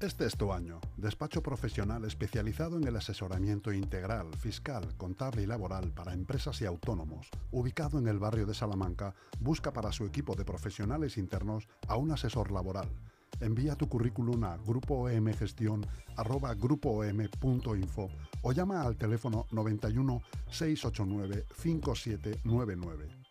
Este es tu año. Despacho profesional especializado en el asesoramiento integral, fiscal, contable y laboral para empresas y autónomos. Ubicado en el barrio de Salamanca, busca para su equipo de profesionales internos a un asesor laboral. Envía tu currículum a grupoomgestión.grupoom.info o llama al teléfono 91 689 5799.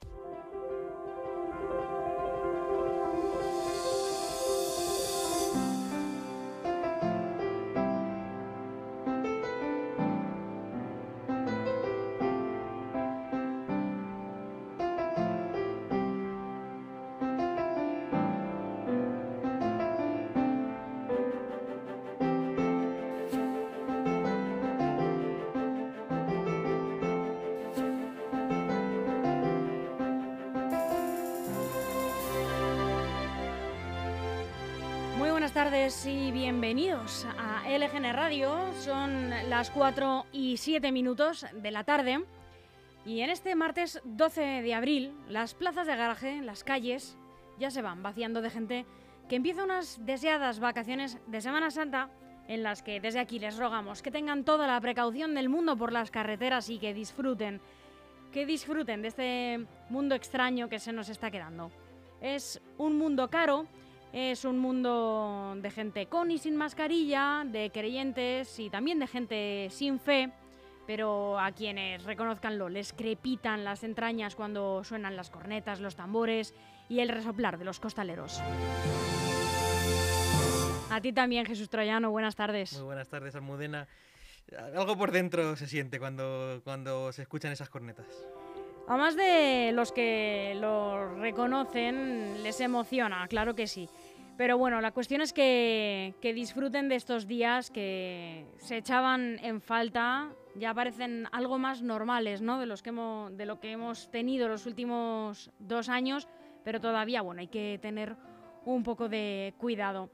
Tardes y bienvenidos a LGN Radio. Son las 4 y 7 minutos de la tarde. Y en este martes 12 de abril, las plazas de garaje, las calles, ya se van vaciando de gente que empieza unas deseadas vacaciones de Semana Santa en las que desde aquí les rogamos que tengan toda la precaución del mundo por las carreteras y que disfruten, que disfruten de este mundo extraño que se nos está quedando. Es un mundo caro, es un mundo de gente con y sin mascarilla, de creyentes y también de gente sin fe, pero a quienes reconozcanlo les crepitan las entrañas cuando suenan las cornetas, los tambores y el resoplar de los costaleros. A ti también, Jesús Troyano, buenas tardes. Muy buenas tardes, Almudena. Algo por dentro se siente cuando, cuando se escuchan esas cornetas. A más de los que lo reconocen, les emociona, claro que sí. Pero bueno, la cuestión es que, disfruten de estos días que se echaban en falta, ya parecen algo más normales, ¿no? De, los que hemos, de lo que hemos tenido los últimos dos años, pero todavía, bueno, hay que tener un poco de cuidado.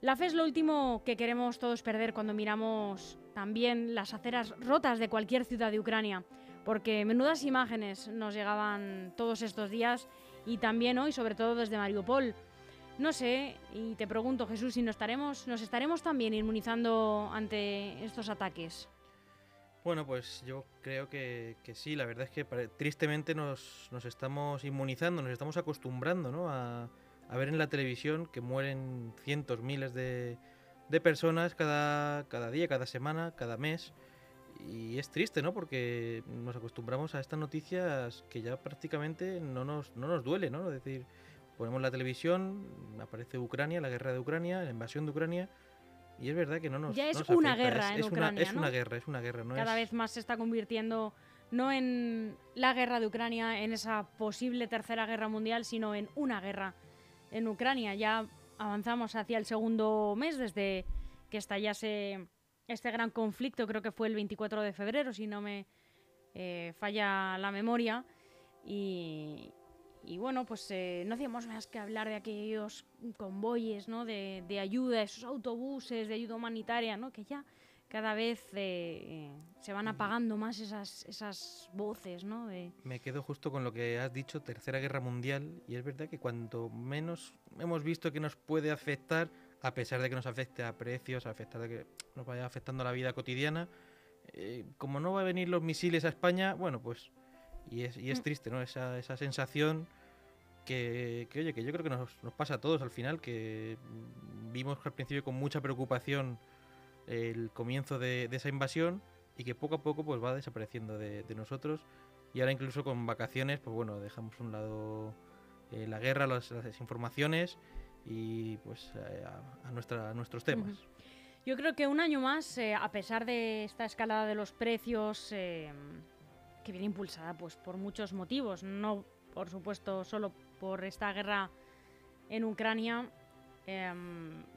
La fe es lo último que queremos todos perder cuando miramos también las aceras rotas de cualquier ciudad de Ucrania, porque menudas imágenes nos llegaban todos estos días y también hoy, sobre todo desde Mariupol. No sé, y te pregunto, Jesús, si nos estaremos, nos estaremos también inmunizando ante estos ataques. Bueno, pues yo creo que, sí, la verdad es que tristemente nos, nos, estamos inmunizando, nos estamos acostumbrando ¿no? a, ver en la televisión que mueren cientos, miles de, de personas cada, cada día, cada semana, cada mes. Y es triste, ¿no? Porque nos acostumbramos a estas noticias que ya prácticamente no nos, no nos duele, ¿no? Es decir, ponemos la televisión, aparece Ucrania, la guerra de Ucrania, la invasión de Ucrania, y es verdad que no nos Ya es nos una afecta. guerra es, en es Ucrania, Una, es ¿no? una guerra, es una guerra. No Cada es, vez más se está convirtiendo no en la guerra de Ucrania, en esa posible tercera guerra mundial, sino en una guerra en Ucrania. Ya avanzamos hacia el segundo mes desde que estallase este gran conflicto, creo que fue el 24 de febrero, si no me eh, falla la memoria. Y, y bueno, pues eh, no hacíamos más que hablar de aquellos convoyes ¿no? de, de, ayuda, esos autobuses de ayuda humanitaria, ¿no? que ya cada vez eh, se van apagando más esas, esas voces. ¿no? De... Me quedo justo con lo que has dicho, Tercera Guerra Mundial, y es verdad que cuanto menos hemos visto que nos puede afectar, a pesar de que nos afecte a precios, a pesar de que nos vaya afectando la vida cotidiana, eh, como no va a venir los misiles a España, bueno, pues... Y es, y es triste, ¿no? Esa, esa sensación que, que, oye, que yo creo que nos, nos, pasa a todos al final, que vimos al principio con mucha preocupación el comienzo de, de esa invasión y que poco a poco pues va desapareciendo de, de, nosotros. Y ahora incluso con vacaciones, pues bueno, dejamos a un lado eh, la guerra, las, las, informaciones y pues a, a, nuestra, a nuestros temas. Uh -huh. Yo creo que un año más, eh, a pesar de esta escalada de los precios, eh, que viene impulsada pues por muchos motivos, no por supuesto solo por esta guerra en Ucrania eh,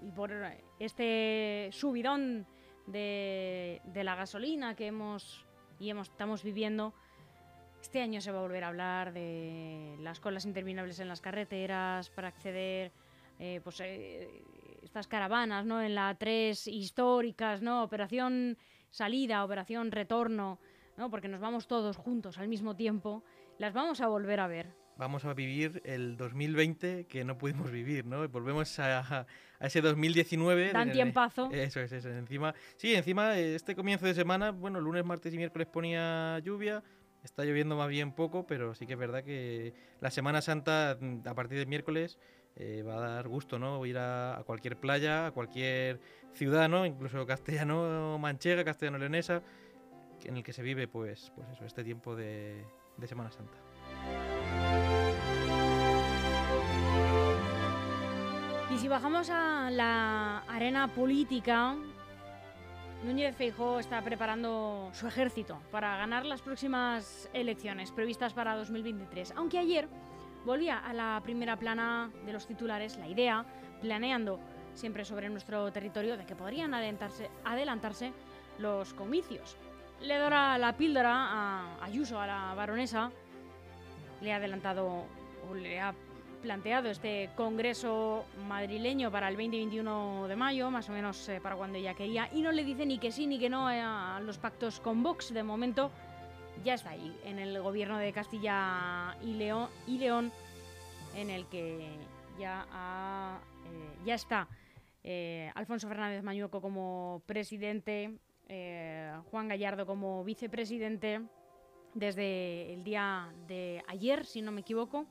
y por este subidón de, de, la gasolina que hemos y hemos, estamos viviendo. Este año se va a volver a hablar de las colas interminables en las carreteras para acceder, eh, pues eh, estas caravanas, ¿no? En la 3 históricas, ¿no? Operación salida, operación retorno. ¿No? porque nos vamos todos juntos al mismo tiempo, las vamos a volver a ver. vamos a vivir el 2020 que no pudimos vivir, ¿no? Volvemos a, ese 2019. Dan tiempazo. Eso es, eso. Encima, sí, encima, este comienzo de semana, bueno, lunes, martes y miércoles ponía lluvia. Está lloviendo más bien poco, pero sí que es verdad que la Semana Santa, mm, a partir del miércoles, eh, va a dar gusto, ¿no? Ir a, cualquier playa, a cualquier ciudad, ¿no? Incluso castellano manchega, castellano leonesa, en el que se vive, pues, pues eso, este tiempo de Semana Santa. Y si bajamos a la arena política, Núñez Feijóo está preparando su ejército para ganar las próximas elecciones previstas para 2023. Aunque ayer volvía a la primera plana de los titulares la idea, planeando siempre sobre nuestro territorio, de que podrían adelantarse, adelantarse los comicios. Le dará la píldora a Ayuso, a la baronesa, le ha adelantado o le ha planteado este congreso madrileño para el 20-21 de mayo, más o menos eh, para cuando ella quería, y no le dice ni que sí ni que no a los pactos con Vox. De momento ya está ahí, en el gobierno de Castilla y León, y en el que ya, eh, ya está eh, Alfonso Fernández Mañueco como presidente, Juan Gallardo como vicepresidente desde el día de ayer, si no me equivoco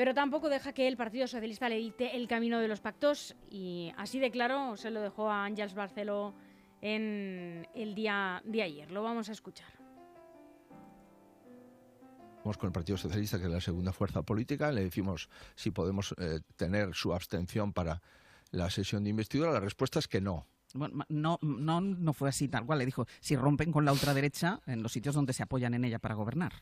pero tampoco deja que el Partido Socialista le dicte el camino de los pactos y así de claro se lo dejó a Ángels Barceló en el día de ayer. Lo vamos a escuchar. Vamos con el Partido Socialista, que es la segunda fuerza política, le decimos si podemos eh, tener su abstención para la sesión de investidura. La respuesta es que no. Bueno, no, no, no fue así tal cual. Le dijo, si rompen con la ultraderecha en los sitios donde se apoyan en ella para gobernar.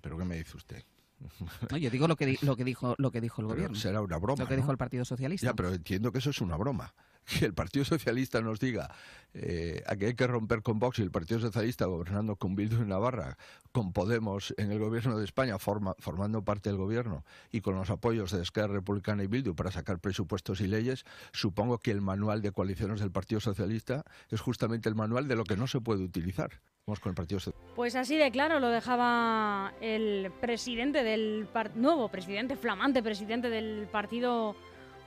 ¿Pero qué me dice usted? No, yo digo lo que, lo que dijo lo que dijo el gobierno. Será una broma. Lo que dijo el Partido Socialista. Ya, pero entiendo que eso es una broma. Que el Partido Socialista nos diga eh, a que hay que romper con Vox y el Partido Socialista gobernando con Bildu en Navarra, con Podemos en el gobierno de España formando parte del gobierno y con los apoyos de Esquerra Republicana y Bildu para sacar presupuestos y leyes, supongo que el manual de coaliciones del Partido Socialista es justamente el manual de lo que no se puede utilizar. Vamos con el Partido Pues así de claro lo dejaba el presidente del nuevo presidente, flamante presidente del Partido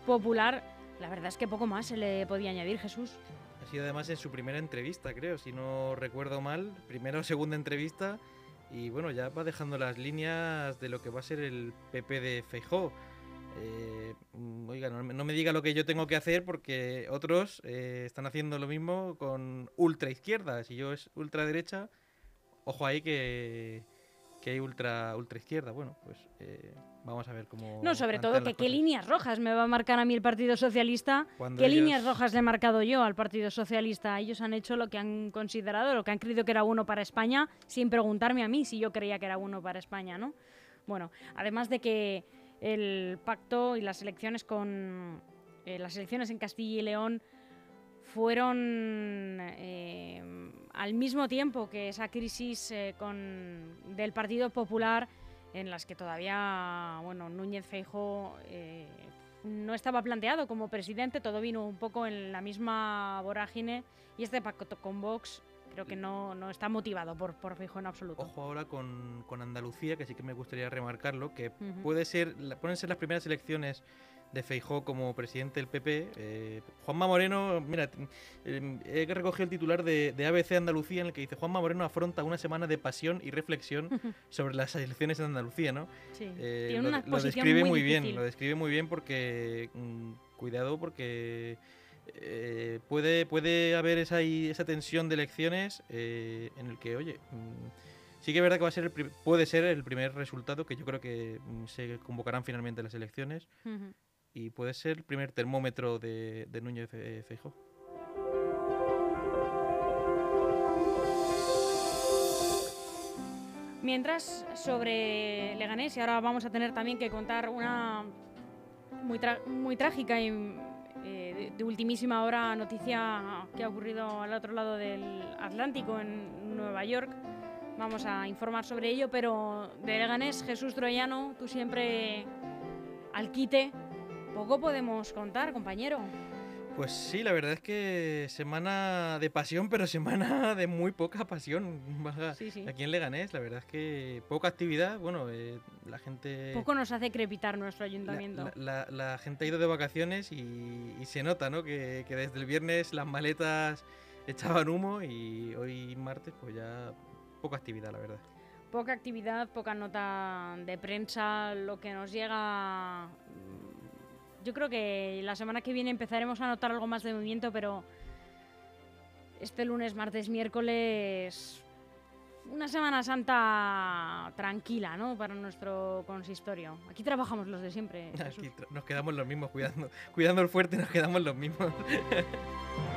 Popular. La verdad es que poco más se le podía añadir, Jesús. Ha sido además en su primera entrevista, creo, si no recuerdo mal, primera o segunda entrevista. Y bueno, ya va dejando las líneas de lo que va a ser el PP de Feijó. Eh, oiga, no, me diga lo que yo tengo que hacer porque otros eh, están haciendo lo mismo con ultra izquierda. Si yo es ultra derecha, ojo ahí que, que hay ultra, ultra izquierda. Bueno, pues eh, vamos a ver cómo. No, sobre todo que qué líneas rojas me va a marcar a mí el Partido Socialista. ¿Qué líneas rojas le he marcado yo al Partido Socialista? Ellos han hecho lo que han considerado, lo que han creído que era bueno para España, sin preguntarme a mí si yo creía que era bueno para España, ¿no? Bueno, además de que el pacto y las elecciones con eh, las elecciones en Castilla y León fueron eh, al mismo tiempo que esa crisis eh, con, del Partido Popular en las que todavía bueno Núñez Feijóo no estaba planteado como presidente todo vino un poco en la misma vorágine y este pacto con Vox creo que no, no está motivado por, por Fijo en absoluto. Ojo ahora con, con, Andalucía, que sí que me gustaría remarcarlo, que puede ser, pueden ser las primeras elecciones de Feijó como presidente del PP. Eh, Juanma Moreno, mira, eh, he recogido el titular de, de, ABC Andalucía en el que dice Juanma Moreno afronta una semana de pasión y reflexión sobre las elecciones en Andalucía, ¿no? Sí, eh, tiene lo, una lo describe muy, bien, lo describe muy bien porque mm, cuidado porque eh, puede, puede haber esa, esa tensión de elecciones en el que, oye, mm, sí que es verdad que va a ser el puede ser el primer resultado que yo creo que mm, se convocarán finalmente las elecciones y puede ser el primer termómetro de, de Núñez Feijóo. Mientras, sobre Leganés, y ahora vamos a tener también que contar una muy, muy trágica y eh, de, ultimísima hora noticia que ha ocurrido al otro lado del Atlántico, en Nueva York. Vamos a informar sobre ello, pero de Leganés, Jesús Troyano, tú siempre al quite. Poco podemos contar, compañero. Pues sí, la verdad es que semana de pasión, pero semana de muy poca pasión. Sí, sí. Aquí en Leganés, la verdad es que poca actividad. Bueno, eh, la gente. Poco nos hace crepitar nuestro la, ayuntamiento. la- la- la gente ha ido de vacaciones y, y se nota, ¿no? Que, que desde el viernes las maletas echaban humo y hoy martes, pues ya poca actividad, la verdad. Poca actividad, poca nota de prensa, lo que nos llega... Yo creo que la semana que viene empezaremos a notar algo más de movimiento, pero este lunes, martes, miércoles... Una Semana Santa tranquila, ¿no? Para nuestro consistorio. Aquí trabajamos los de siempre. Aquí nos quedamos los mismos cuidando, cuidando el fuerte, nos quedamos los mismos.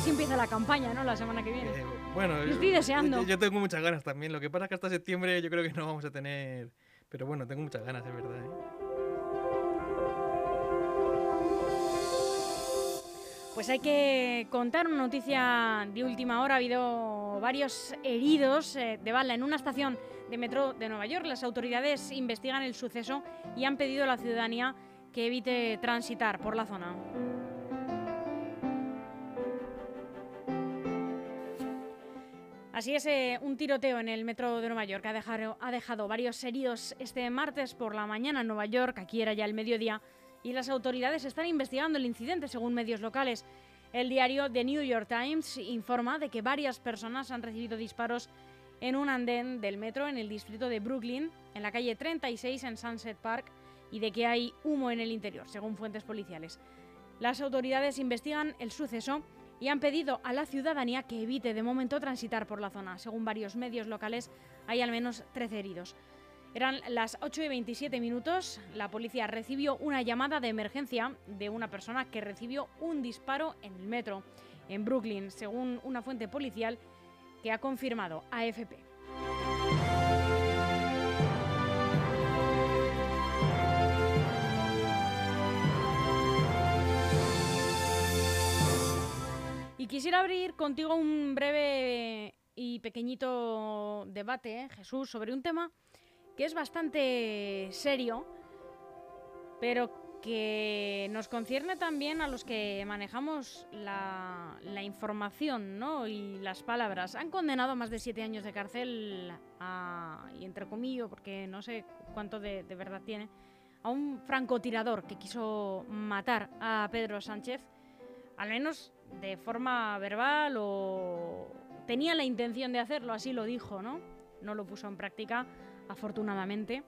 ver si empieza la campaña, ¿no? La semana que viene. Eh, bueno, Yo estoy deseando. Yo, yo tengo muchas ganas también. Lo que pasa es que hasta septiembre yo creo que no vamos a tener. Pero bueno, tengo muchas ganas, es verdad. ¿eh? Pues hay que contar una noticia de última hora. Ha habido varios heridos eh, de bala en una estación de metro de Nueva York. Las autoridades investigan el suceso y han pedido a la ciudadanía que evite transitar por la zona. Así es, eh, un tiroteo en el metro de Nueva York ha dejado, ha dejado varios heridos este martes por la mañana en Nueva York. Aquí era ya el mediodía y las autoridades están investigando el incidente según medios locales. El diario The New York Times informa de que varias personas han recibido disparos en un andén del metro en el distrito de Brooklyn, en la calle 36 en Sunset Park, y de que hay humo en el interior, según fuentes policiales. Las autoridades investigan el suceso y han pedido a la ciudadanía que evite de momento transitar por la zona. Según varios medios locales, hay al menos 13 heridos. Eran las 8 y 27 minutos. La policía recibió una llamada de emergencia de una persona que recibió un disparo en el metro en Brooklyn, según una fuente policial que ha confirmado AFP. Quisiera abrir contigo un breve y pequeñito debate, ¿eh, Jesús, sobre un tema que es bastante serio, pero que nos concierne también a los que manejamos la, información ¿no? y las palabras. Han condenado a más de siete años de cárcel, a, y entre comillas, porque no sé cuánto de verdad tiene, a un francotirador que quiso matar a Pedro Sánchez, al menos de forma verbal o tenía la intención de hacerlo, así lo dijo, ¿no? No lo puso en práctica, afortunadamente.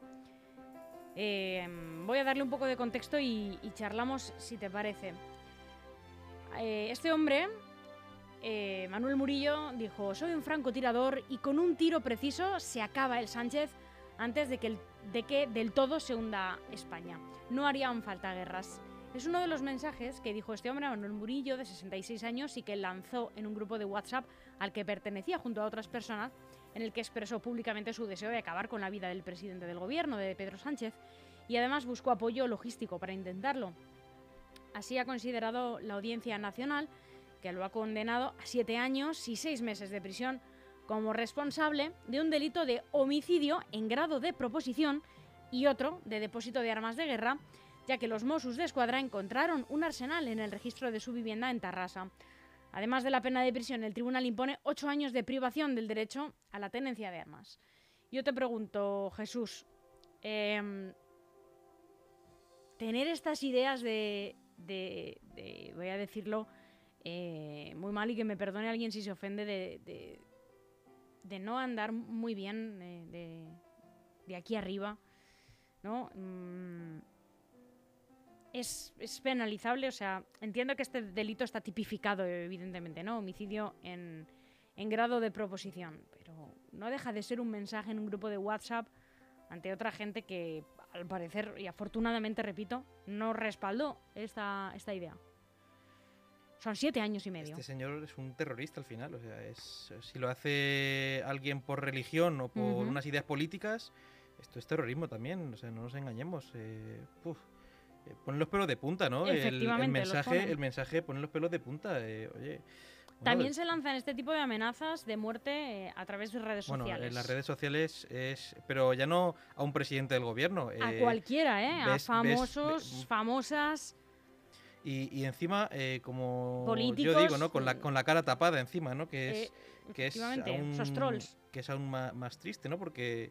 Eh, voy a darle un poco de contexto y, y charlamos si te parece. Eh, este hombre, eh, Manuel Murillo, dijo, soy un francotirador y con un tiro preciso se acaba el Sánchez antes de que, el- de que del todo se hunda España. No harían falta guerras. Es uno de los mensajes que dijo este hombre, Manuel Murillo, de 66 años, y que lanzó en un grupo de WhatsApp al que pertenecía junto a otras personas, en el que expresó públicamente su deseo de acabar con la vida del presidente del gobierno, de Pedro Sánchez, y además buscó apoyo logístico para intentarlo. Así ha considerado la Audiencia Nacional, que lo ha condenado a siete años y seis meses de prisión como responsable de un delito de homicidio en grado de proposición y otro de depósito de armas de guerra, ya que los Mossos de Escuadra encontraron un arsenal en el registro de su vivienda en Tarrasa. Además de la pena de prisión, el tribunal impone ocho años de privación del derecho a la tenencia de armas. Yo te pregunto, Jesús, em, tener estas ideas de, de- voy a decirlo eh, muy mal y que me perdone alguien si se ofende, de, de- no andar muy bien eh, de, de aquí arriba, ¿no? Mm, es, es penalizable, o sea, entiendo que este delito está tipificado, evidentemente, ¿no? Homicidio en, en grado de proposición, pero no deja de ser un mensaje en un grupo de WhatsApp ante otra gente que, al parecer, y afortunadamente, repito, no respaldó esta, esta idea. Son siete años y medio. Este señor es un terrorista al final. O sea, es, si lo hace alguien por religión o por unas ideas políticas, esto es terrorismo también. O sea, no nos engañemos. Eh, puf, eh, pone los pelos de punta, ¿no? El- El, Efectivamente, los mensaje, el mensaje pone los pelos de punta. eh, oye, También se lanzan este tipo de amenazas de muerte eh, a través de redes Bueno, sociales. en las redes sociales es. Pero ya no a un presidente del gobierno. a eh, cualquiera, ¿eh? ves- a ves- famosos, ve- famosas. Y, y encima, como Políticos, yo digo, ¿no? Con la, eh, con la cara tapada encima, ¿no? Que es, que es efectivamente, aún, esos trolls. Que es aún ma- más, triste, ¿no? Porque,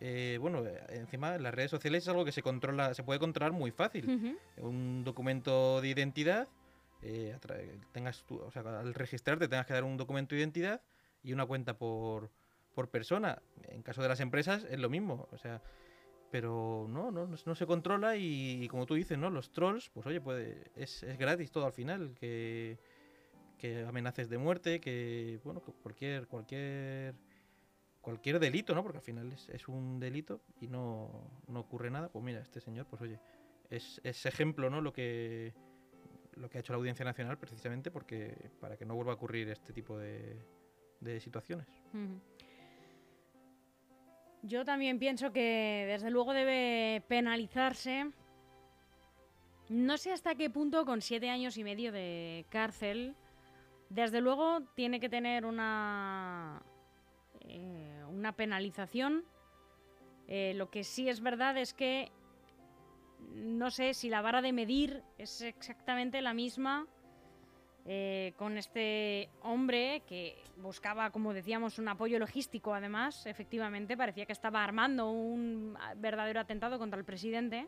eh, bueno, eh, encima las redes sociales es algo que se controla, se puede controlar muy fácil. Un documento de identidad, eh, tengas tu- o sea, al registrarte tengas que dar un documento de identidad y una cuenta por, por persona. En caso de las empresas es lo mismo, o sea, pero no, no, no se controla y, y como tú dices, ¿no? Los trolls, pues oye, puede, es, es gratis todo al final, que, que amenaces de muerte, que, bueno, cualquier, cualquier, cualquier delito, ¿no? Porque al final es, un delito y no, no ocurre nada. Pues mira, este señor, pues oye, es, es ejemplo, ¿no? Lo que, lo que ha hecho la Audiencia Nacional precisamente porque para que no vuelva a ocurrir este tipo de, de situaciones. Yo también pienso que desde luego debe penalizarse. No sé hasta qué punto con siete años y medio de cárcel. Desde luego tiene que tener una eh, una penalización. Eh, lo que sí es verdad es que no sé si la vara de medir es exactamente la misma eh, con este hombre que buscaba, como decíamos, un apoyo logístico, además, efectivamente, parecía que estaba armando un verdadero atentado contra el presidente.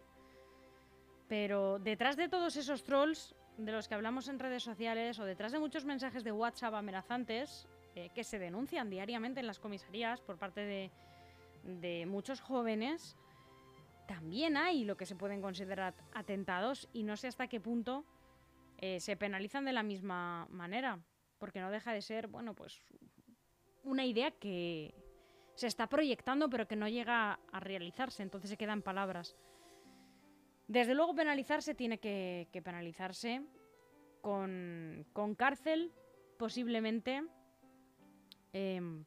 Pero detrás de todos esos trolls de los que hablamos en redes sociales o detrás de muchos mensajes de WhatsApp amenazantes eh, que se denuncian diariamente en las comisarías por parte de, muchos jóvenes, también hay lo que se pueden considerar atentados y no sé hasta qué punto eh, se penalizan de la misma manera, porque no deja de ser, bueno, pues una idea que se está proyectando pero que no llega a realizarse, entonces se quedan palabras. Desde luego penalizarse tiene que, que penalizarse con, con cárcel, posiblemente, em,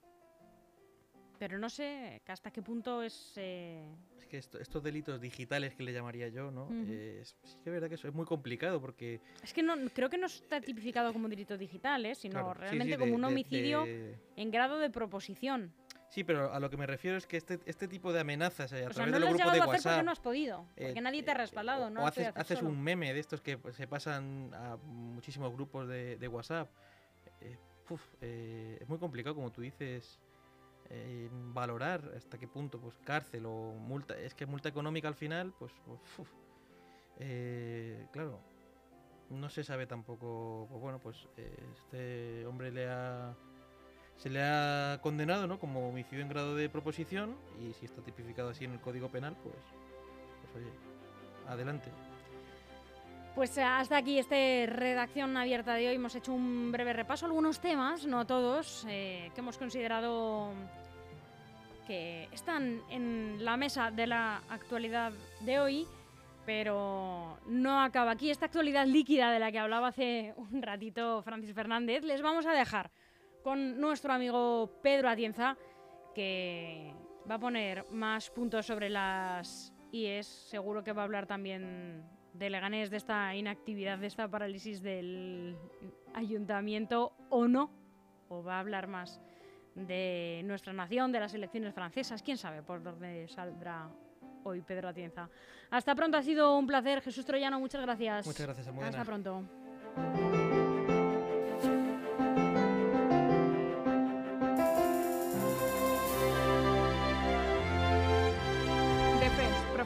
pero no sé hasta qué punto es... eh, Es que esto- estos delitos digitales que le llamaría yo, ¿no? Ujú. Eh, es, sí que es verdad que eso es muy complicado porque... Es que no, creo que no está tipificado como delito digital, ¿eh? sino claro, sí, realmente sí, como de- un de- homicidio de- en grado de proposición. Sí, pero a lo que me refiero es que este, este tipo de amenazas eh, a O sea, través no de lo los grupos de hacer porque WhatsApp... no has podido, porque eh, nadie te ha eh, respaldado, no o haces, haces un meme de estos que se pasan a muchísimos grupos de, de WhatsApp. Eh, puf, eh, es muy complicado, como tú dices, eh, valorar hasta qué punto, pues cárcel o multa. Es que multa económica al final, pues, pues, uf. Eh, claro, no se sabe tampoco. Pues bueno, pues eh, este hombre le ha se le ha condenado, ¿no? Como homicidio en grado de proposición y si está tipificado así en el Código Penal, pues, pues oye, adelante. Pues eh, hasta aquí este redacción abierta de hoy. Hemos hecho un breve repaso algunos temas, no todos, eh, que hemos considerado que están en la mesa de la actualidad de hoy, pero no acaba aquí. Esta actualidad líquida de la que hablaba hace un ratito Francis Fernández, les vamos a dejar con nuestro amigo Pedro Atienza, que va a poner más puntos sobre las IES. Seguro que va a hablar también de Leganés, de esta inactividad, de esta parálisis del ayuntamiento o no, o va a hablar más de nuestra nación, de las elecciones francesas, quién sabe por dónde saldrá hoy Pedro Atienza. Hasta pronto, ha sido un placer. Jesús Troyano, muchas gracias. Muchas gracias, Almudena. Hasta pronto.